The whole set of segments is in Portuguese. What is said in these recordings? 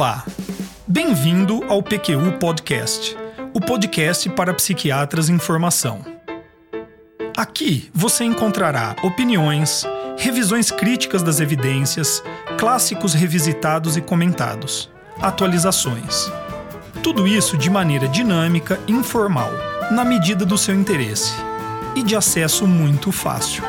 Olá, bem-vindo ao PQU Podcast, o podcast para psiquiatras em formação. Aqui você encontrará opiniões, revisões críticas das evidências, clássicos revisitados e comentados, atualizações. Tudo isso de maneira dinâmica e informal, na medida do seu interesse e de acesso muito fácil.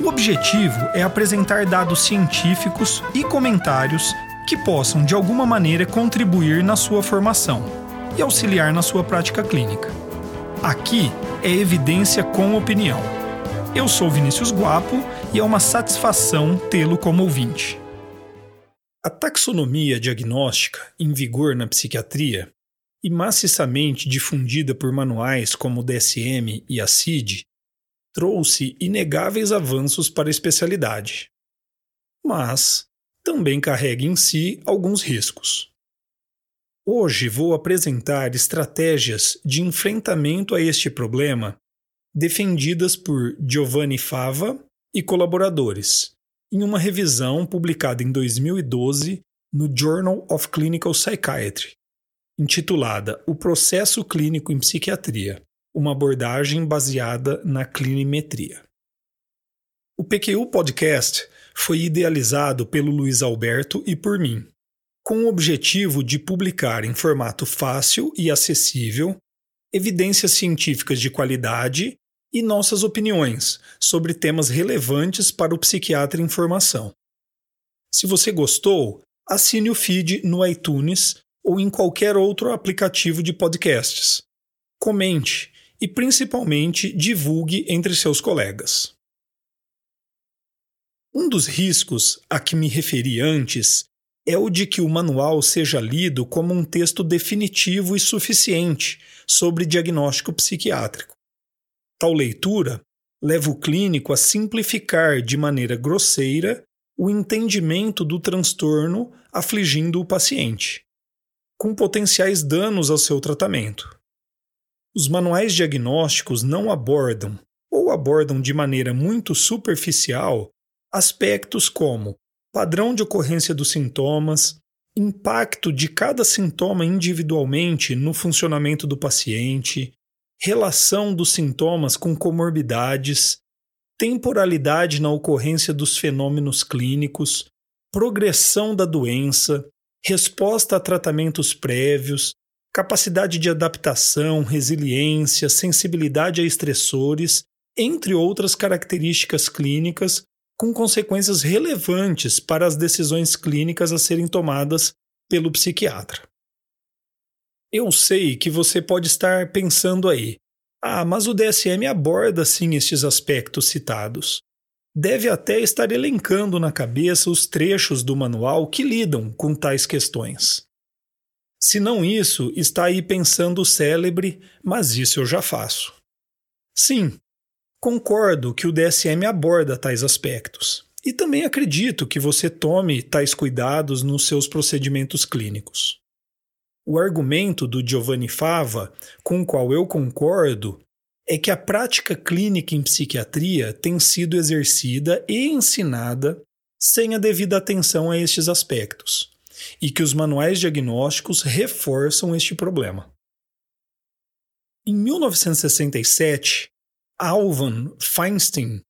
O objetivo é apresentar dados científicos e comentários que possam de alguma maneira contribuir na sua formação e auxiliar na sua prática clínica. Aqui é evidência com opinião. Eu sou Vinícius Guapo e é uma satisfação tê-lo como ouvinte. A taxonomia diagnóstica em vigor na psiquiatria e maciçamente difundida por manuais como o DSM e a CID trouxe inegáveis avanços para a especialidade. Mas também carrega em si alguns riscos. Hoje vou apresentar estratégias de enfrentamento a este problema defendidas por Giovanni Fava e colaboradores, em uma revisão publicada em 2012 no Journal of Clinical Psychiatry, intitulada O Processo Clínico em Psiquiatria uma abordagem baseada na clinimetria. O PQU Podcast foi idealizado pelo Luiz Alberto e por mim, com o objetivo de publicar em formato fácil e acessível evidências científicas de qualidade e nossas opiniões sobre temas relevantes para o psiquiatra em formação. Se você gostou, assine o feed no iTunes ou em qualquer outro aplicativo de podcasts. Comente e, principalmente, divulgue entre seus colegas. Um dos riscos a que me referi antes é o de que o manual seja lido como um texto definitivo e suficiente sobre diagnóstico psiquiátrico. Tal leitura leva o clínico a simplificar de maneira grosseira o entendimento do transtorno afligindo o paciente, com potenciais danos ao seu tratamento. Os manuais diagnósticos não abordam, ou abordam de maneira muito superficial, aspectos como padrão de ocorrência dos sintomas, impacto de cada sintoma individualmente no funcionamento do paciente, relação dos sintomas com comorbidades, temporalidade na ocorrência dos fenômenos clínicos, progressão da doença, resposta a tratamentos prévios, capacidade de adaptação, resiliência, sensibilidade a estressores, entre outras características clínicas com consequências relevantes para as decisões clínicas a serem tomadas pelo psiquiatra. Eu sei que você pode estar pensando aí, ah, mas o DSM aborda sim estes aspectos citados. Deve até estar elencando na cabeça os trechos do manual que lidam com tais questões. Se não isso, está aí pensando o célebre, mas isso eu já faço. Sim, Concordo que o DSM aborda tais aspectos e também acredito que você tome tais cuidados nos seus procedimentos clínicos. O argumento do Giovanni Fava, com o qual eu concordo, é que a prática clínica em psiquiatria tem sido exercida e ensinada sem a devida atenção a estes aspectos, e que os manuais diagnósticos reforçam este problema. Em 1967, Alvan Feinstein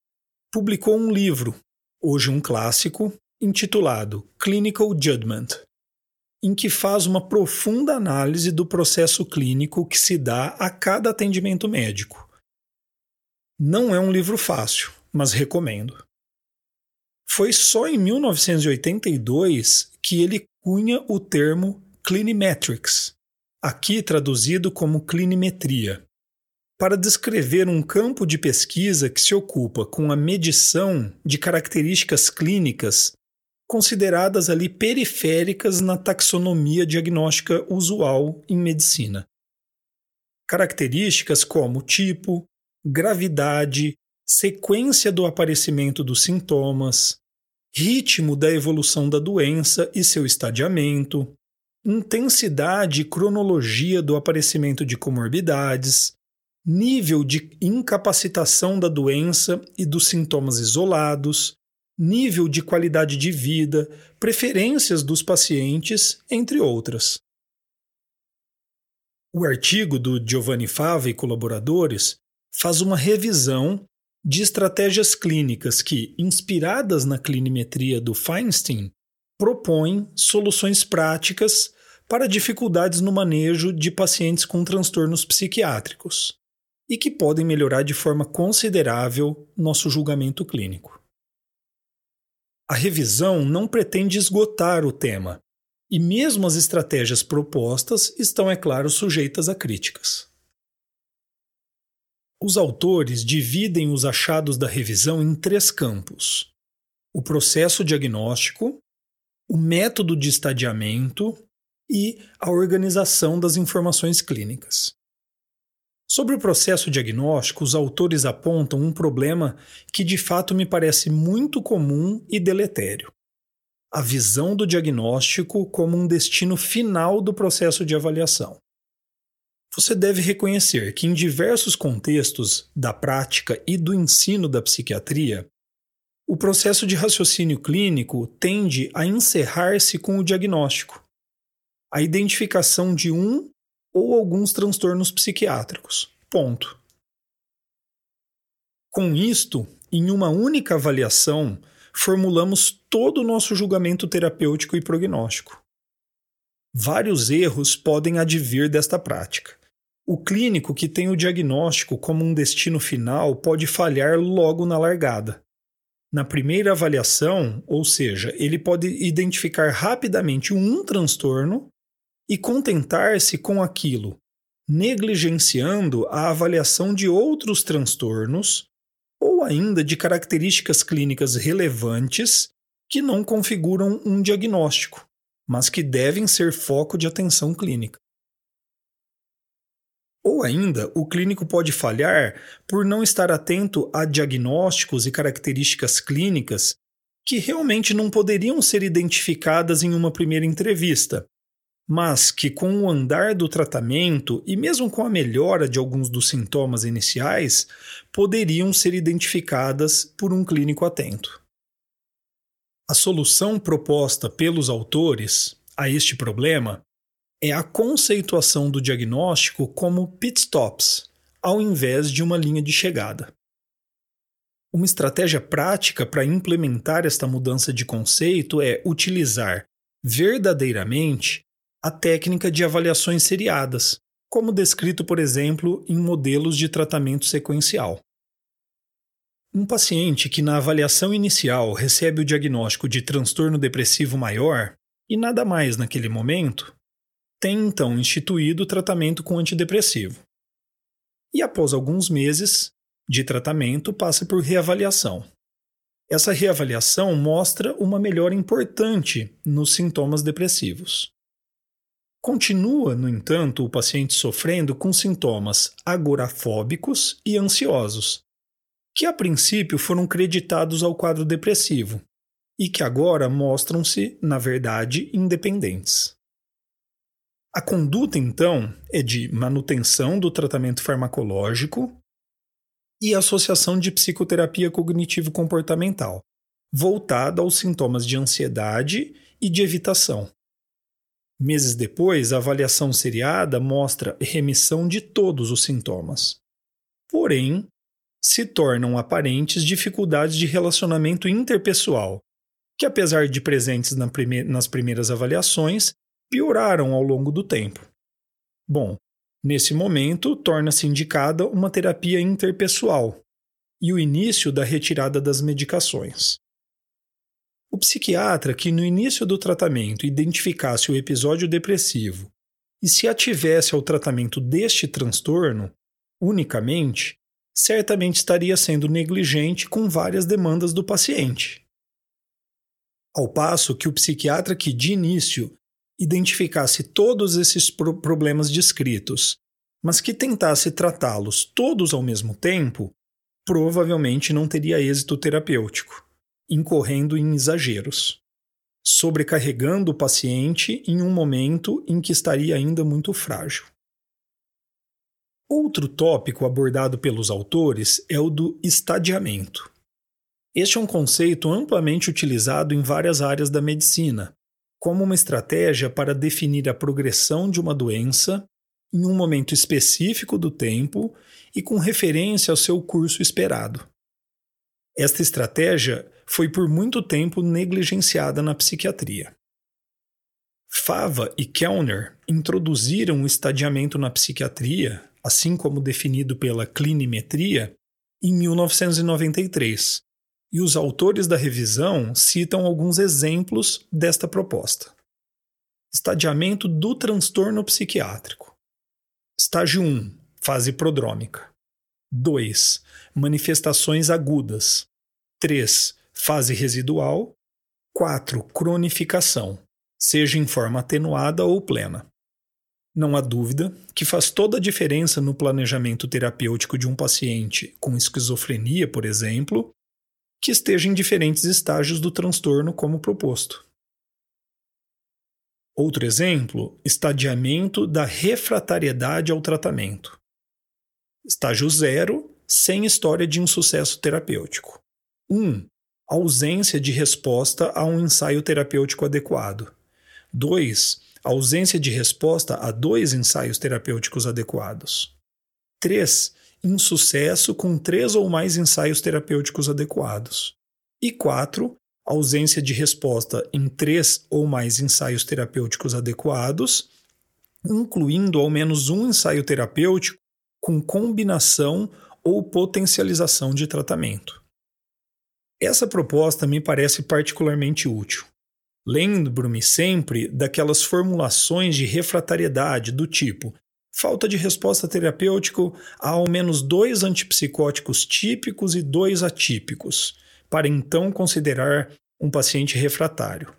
publicou um livro, hoje um clássico, intitulado Clinical Judgment, em que faz uma profunda análise do processo clínico que se dá a cada atendimento médico. Não é um livro fácil, mas recomendo. Foi só em 1982 que ele cunha o termo Clinimetrics, aqui traduzido como clinimetria para descrever um campo de pesquisa que se ocupa com a medição de características clínicas consideradas ali periféricas na taxonomia diagnóstica usual em medicina. Características como tipo, gravidade, sequência do aparecimento dos sintomas, ritmo da evolução da doença e seu estadiamento, intensidade e cronologia do aparecimento de comorbidades, nível de incapacitação da doença e dos sintomas isolados, nível de qualidade de vida, preferências dos pacientes, entre outras. O artigo do Giovanni Fava e colaboradores faz uma revisão de estratégias clínicas que, inspiradas na clinimetria do Feinstein, propõem soluções práticas para dificuldades no manejo de pacientes com transtornos psiquiátricos e que podem melhorar de forma considerável nosso julgamento clínico. A revisão não pretende esgotar o tema, e mesmo as estratégias propostas estão, é claro, sujeitas a críticas. Os autores dividem os achados da revisão em três campos: o processo diagnóstico, o método de estadiamento e a organização das informações clínicas. Sobre o processo diagnóstico, os autores apontam um problema que de fato me parece muito comum e deletério: a visão do diagnóstico como um destino final do processo de avaliação. Você deve reconhecer que, em diversos contextos da prática e do ensino da psiquiatria, o processo de raciocínio clínico tende a encerrar-se com o diagnóstico, a identificação de um ou alguns transtornos psiquiátricos. Ponto. Com isto, em uma única avaliação, formulamos todo o nosso julgamento terapêutico e prognóstico. Vários erros podem advir desta prática. O clínico que tem o diagnóstico como um destino final pode falhar logo na largada. Na primeira avaliação, ou seja, ele pode identificar rapidamente um transtorno e contentar-se com aquilo, negligenciando a avaliação de outros transtornos ou ainda de características clínicas relevantes que não configuram um diagnóstico, mas que devem ser foco de atenção clínica. Ou ainda, o clínico pode falhar por não estar atento a diagnósticos e características clínicas que realmente não poderiam ser identificadas em uma primeira entrevista, mas que, com o andar do tratamento e mesmo com a melhora de alguns dos sintomas iniciais, poderiam ser identificadas por um clínico atento. A solução proposta pelos autores a este problema é a conceituação do diagnóstico como pitstops, ao invés de uma linha de chegada. Uma estratégia prática para implementar esta mudança de conceito é utilizar verdadeiramente a técnica de avaliações seriadas, como descrito, por exemplo, em modelos de tratamento sequencial. Um paciente que na avaliação inicial recebe o diagnóstico de transtorno depressivo maior e nada mais naquele momento, tem então instituído o tratamento com antidepressivo. E após alguns meses de tratamento, passa por reavaliação. Essa reavaliação mostra uma melhora importante nos sintomas depressivos. Continua, no entanto, o paciente sofrendo com sintomas agorafóbicos e ansiosos, que a princípio foram creditados ao quadro depressivo e que agora mostram-se, na verdade, independentes. A conduta, então, é de manutenção do tratamento farmacológico e associação de psicoterapia cognitivo-comportamental, voltada aos sintomas de ansiedade e de evitação. Meses depois, a avaliação seriada mostra remissão de todos os sintomas. Porém, se tornam aparentes dificuldades de relacionamento interpessoal, que, apesar de presentes nas primeiras avaliações, pioraram ao longo do tempo. Bom, nesse momento, torna-se indicada uma terapia interpessoal e o início da retirada das medicações. O psiquiatra que no início do tratamento identificasse o episódio depressivo e se ativesse ao tratamento deste transtorno unicamente, certamente estaria sendo negligente com várias demandas do paciente. Ao passo que o psiquiatra que de início identificasse todos esses pro problemas descritos, mas que tentasse tratá-los todos ao mesmo tempo, provavelmente não teria êxito terapêutico, incorrendo em exageros, sobrecarregando o paciente em um momento em que estaria ainda muito frágil. Outro tópico abordado pelos autores é o do estadiamento. Este é um conceito amplamente utilizado em várias áreas da medicina, como uma estratégia para definir a progressão de uma doença em um momento específico do tempo e com referência ao seu curso esperado. Esta estratégia foi por muito tempo negligenciada na psiquiatria. Fava e Kellner introduziram o estadiamento na psiquiatria, assim como definido pela clinimetria, em 1993, e os autores da revisão citam alguns exemplos desta proposta. Estadiamento do transtorno psiquiátrico. Estágio 1 fase prodrômica. 2. Manifestações agudas. 3. Fase residual. 4. Cronificação, seja em forma atenuada ou plena. Não há dúvida que faz toda a diferença no planejamento terapêutico de um paciente com esquizofrenia, por exemplo, que esteja em diferentes estágios do transtorno, como proposto. Outro exemplo, estadiamento da refratariedade ao tratamento. Estágio 0, sem história de insucesso terapêutico. 1. Um, ausência de resposta a um ensaio terapêutico adequado. 2. Ausência de resposta a dois ensaios terapêuticos adequados. 3. Insucesso com três ou mais ensaios terapêuticos adequados. E 4. Ausência de resposta em três ou mais ensaios terapêuticos adequados, incluindo ao menos um ensaio terapêutico com combinação ou potencialização de tratamento. Essa proposta me parece particularmente útil. Lembro-me sempre daquelas formulações de refratariedade do tipo falta de resposta terapêutica a ao menos dois antipsicóticos típicos e dois atípicos, para então considerar um paciente refratário.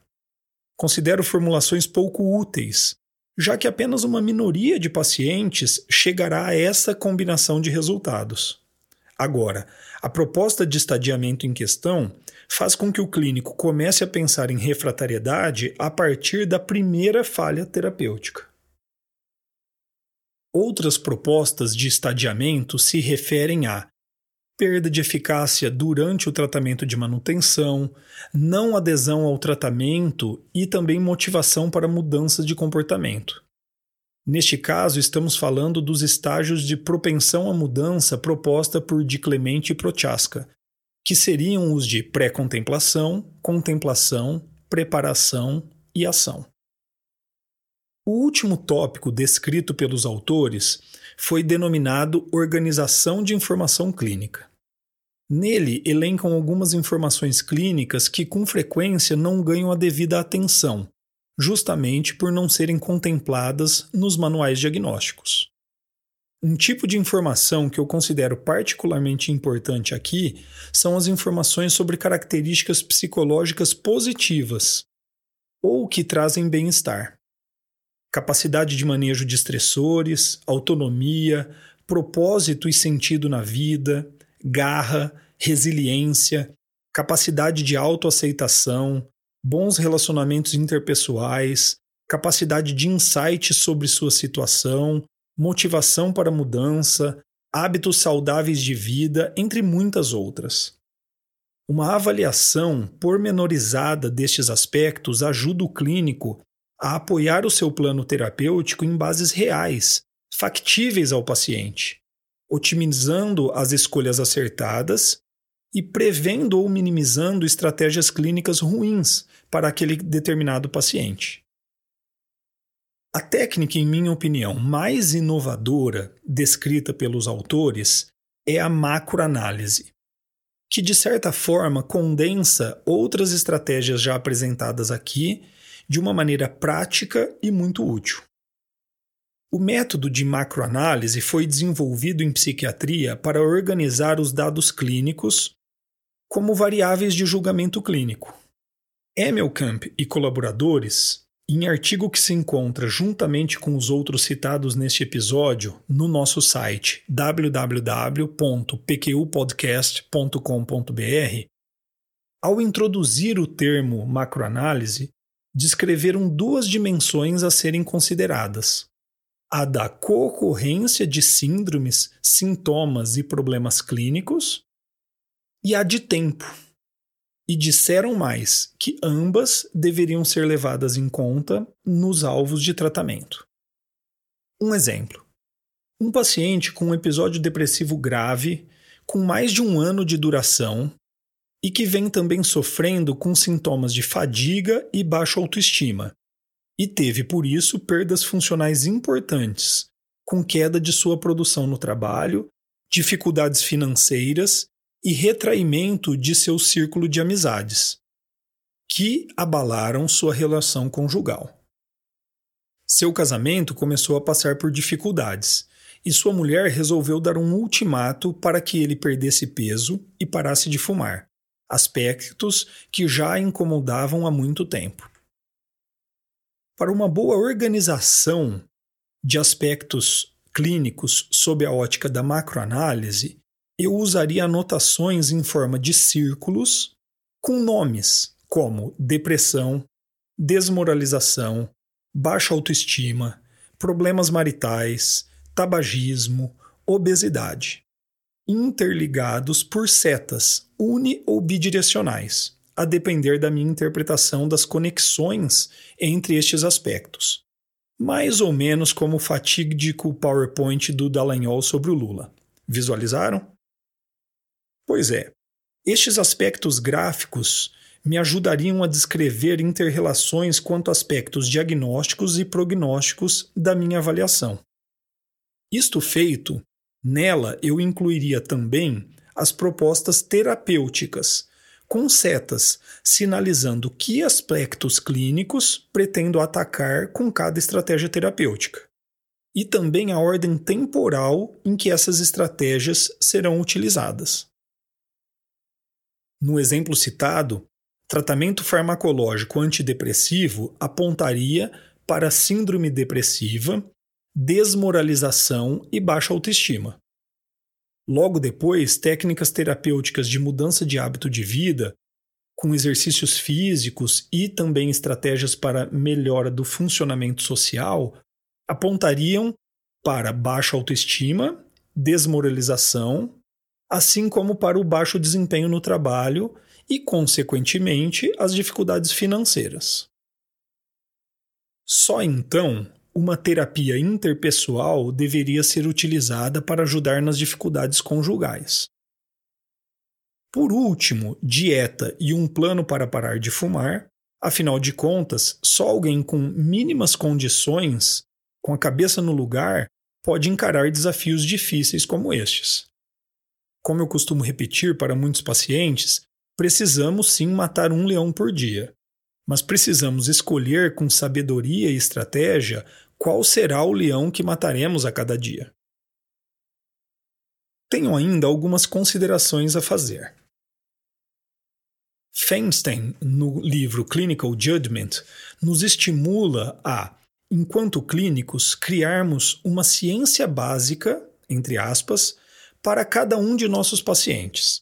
Considero formulações pouco úteis, já que apenas uma minoria de pacientes chegará a essa combinação de resultados. Agora, a proposta de estadiamento em questão faz com que o clínico comece a pensar em refratariedade a partir da primeira falha terapêutica. Outras propostas de estadiamento se referem a perda de eficácia durante o tratamento de manutenção, não adesão ao tratamento e também motivação para mudanças de comportamento. Neste caso, estamos falando dos estágios de propensão à mudança proposta por Di Clemente e Prochaska, que seriam os de pré-contemplação, contemplação, preparação e ação. O último tópico descrito pelos autores foi denominado Organização de Informação Clínica. Nele elencam algumas informações clínicas que com frequência não ganham a devida atenção, justamente por não serem contempladas nos manuais diagnósticos. Um tipo de informação que eu considero particularmente importante aqui são as informações sobre características psicológicas positivas ou que trazem bem-estar. Capacidade de manejo de estressores, autonomia, propósito e sentido na vida, garra, resiliência, capacidade de autoaceitação, bons relacionamentos interpessoais, capacidade de insight sobre sua situação, motivação para mudança, hábitos saudáveis de vida, entre muitas outras. Uma avaliação pormenorizada destes aspectos ajuda o clínico a apoiar o seu plano terapêutico em bases reais, factíveis ao paciente, otimizando as escolhas acertadas e prevendo ou minimizando estratégias clínicas ruins para aquele determinado paciente. A técnica, em minha opinião, mais inovadora descrita pelos autores é a macroanálise, que de certa forma condensa outras estratégias já apresentadas aqui de uma maneira prática e muito útil. O método de macroanálise foi desenvolvido em psiquiatria para organizar os dados clínicos como variáveis de julgamento clínico. Emelkamp e colaboradores em artigo que se encontra juntamente com os outros citados neste episódio no nosso site www.pqpodcast.com.br, ao introduzir o termo macroanálise, descreveram duas dimensões a serem consideradas: a da co-ocorrência de síndromes, sintomas e problemas clínicos, e a de tempo e disseram mais que ambas deveriam ser levadas em conta nos alvos de tratamento. Um exemplo: um paciente com um episódio depressivo grave, com mais de um ano de duração, e que vem também sofrendo com sintomas de fadiga e baixa autoestima, e teve por isso perdas funcionais importantes, com queda de sua produção no trabalho, dificuldades financeiras e retraimento de seu círculo de amizades, que abalaram sua relação conjugal. Seu casamento começou a passar por dificuldades e sua mulher resolveu dar um ultimato para que ele perdesse peso e parasse de fumar, aspectos que já a incomodavam há muito tempo. Para uma boa organização de aspectos clínicos sob a ótica da macroanálise, eu usaria anotações em forma de círculos com nomes como depressão, desmoralização, baixa autoestima, problemas maritais, tabagismo, obesidade, interligados por setas uni ou bidirecionais, a depender da minha interpretação das conexões entre estes aspectos. Mais ou menos como o fatídico PowerPoint do Dallagnol sobre o Lula. Visualizaram? Pois é, estes aspectos gráficos me ajudariam a descrever interrelações quanto a aspectos diagnósticos e prognósticos da minha avaliação. Isto feito, nela eu incluiria também as propostas terapêuticas, com setas sinalizando que aspectos clínicos pretendo atacar com cada estratégia terapêutica, e também a ordem temporal em que essas estratégias serão utilizadas. No exemplo citado, tratamento farmacológico antidepressivo apontaria para síndrome depressiva, desmoralização e baixa autoestima. Logo depois, técnicas terapêuticas de mudança de hábito de vida, com exercícios físicos e também estratégias para melhora do funcionamento social, apontariam para baixa autoestima, desmoralização assim como para o baixo desempenho no trabalho e, consequentemente, as dificuldades financeiras. Só então uma terapia interpessoal deveria ser utilizada para ajudar nas dificuldades conjugais. Por último, dieta e um plano para parar de fumar. Afinal de contas, só alguém com mínimas condições, com a cabeça no lugar, pode encarar desafios difíceis como estes. Como eu costumo repetir para muitos pacientes, precisamos sim matar um leão por dia, mas precisamos escolher com sabedoria e estratégia qual será o leão que mataremos a cada dia. Tenho ainda algumas considerações a fazer. Feinstein, no livro Clinical Judgment, nos estimula a, enquanto clínicos, criarmos uma ciência básica, entre aspas, para cada um de nossos pacientes,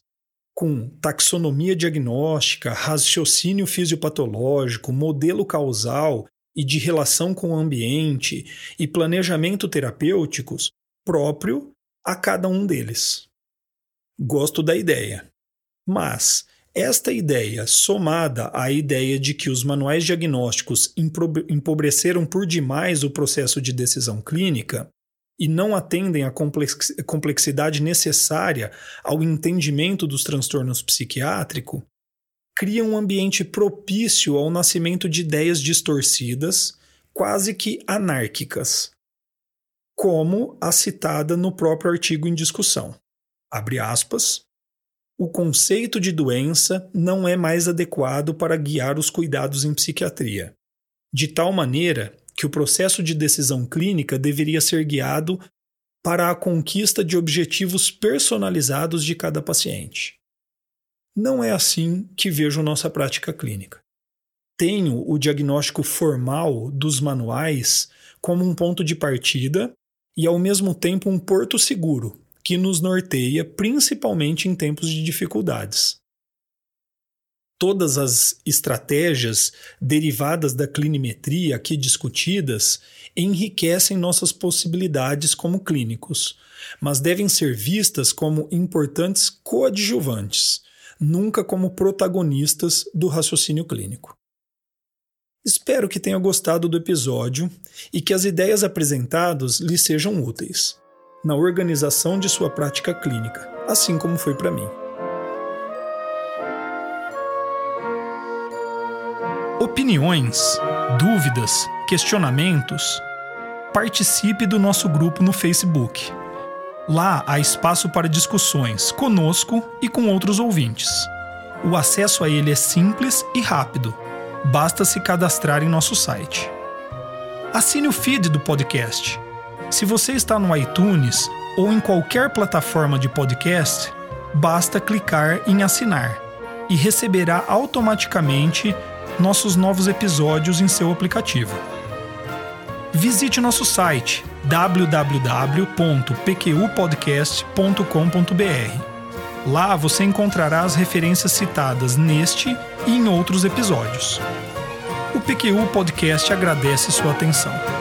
com taxonomia diagnóstica, raciocínio fisiopatológico, modelo causal e de relação com o ambiente e planejamento terapêuticos próprio a cada um deles. Gosto da ideia. Mas esta ideia, somada à ideia de que os manuais diagnósticos empobreceram por demais o processo de decisão clínica, e não atendem à complexidade necessária ao entendimento dos transtornos psiquiátricos, criam um ambiente propício ao nascimento de ideias distorcidas, quase que anárquicas, como a citada no próprio artigo em discussão. Abre aspas. O conceito de doença não é mais adequado para guiar os cuidados em psiquiatria, de tal maneira que o processo de decisão clínica deveria ser guiado para a conquista de objetivos personalizados de cada paciente. Não é assim que vejo nossa prática clínica. tenho o diagnóstico formal dos manuais como um ponto de partida e, ao mesmo tempo, um porto seguro que nos norteia principalmente em tempos de dificuldades. Todas as estratégias derivadas da clinimetria aqui discutidas enriquecem nossas possibilidades como clínicos, mas devem ser vistas como importantes coadjuvantes, nunca como protagonistas do raciocínio clínico. Espero que tenha gostado do episódio e que as ideias apresentadas lhe sejam úteis na organização de sua prática clínica, assim como foi para mim. Opiniões, dúvidas, questionamentos? Participe do nosso grupo no Facebook. Lá há espaço para discussões conosco e com outros ouvintes. O acesso a ele é simples e rápido. Basta se cadastrar em nosso site. Assine o feed do podcast. Se você está no iTunes ou em qualquer plataforma de podcast, basta clicar em assinar e receberá automaticamente nossos novos episódios em seu aplicativo. Visite nosso site www.pqpodcast.com.br. Lá você encontrará as referências citadas neste e em outros episódios. O PQU Podcast agradece sua atenção.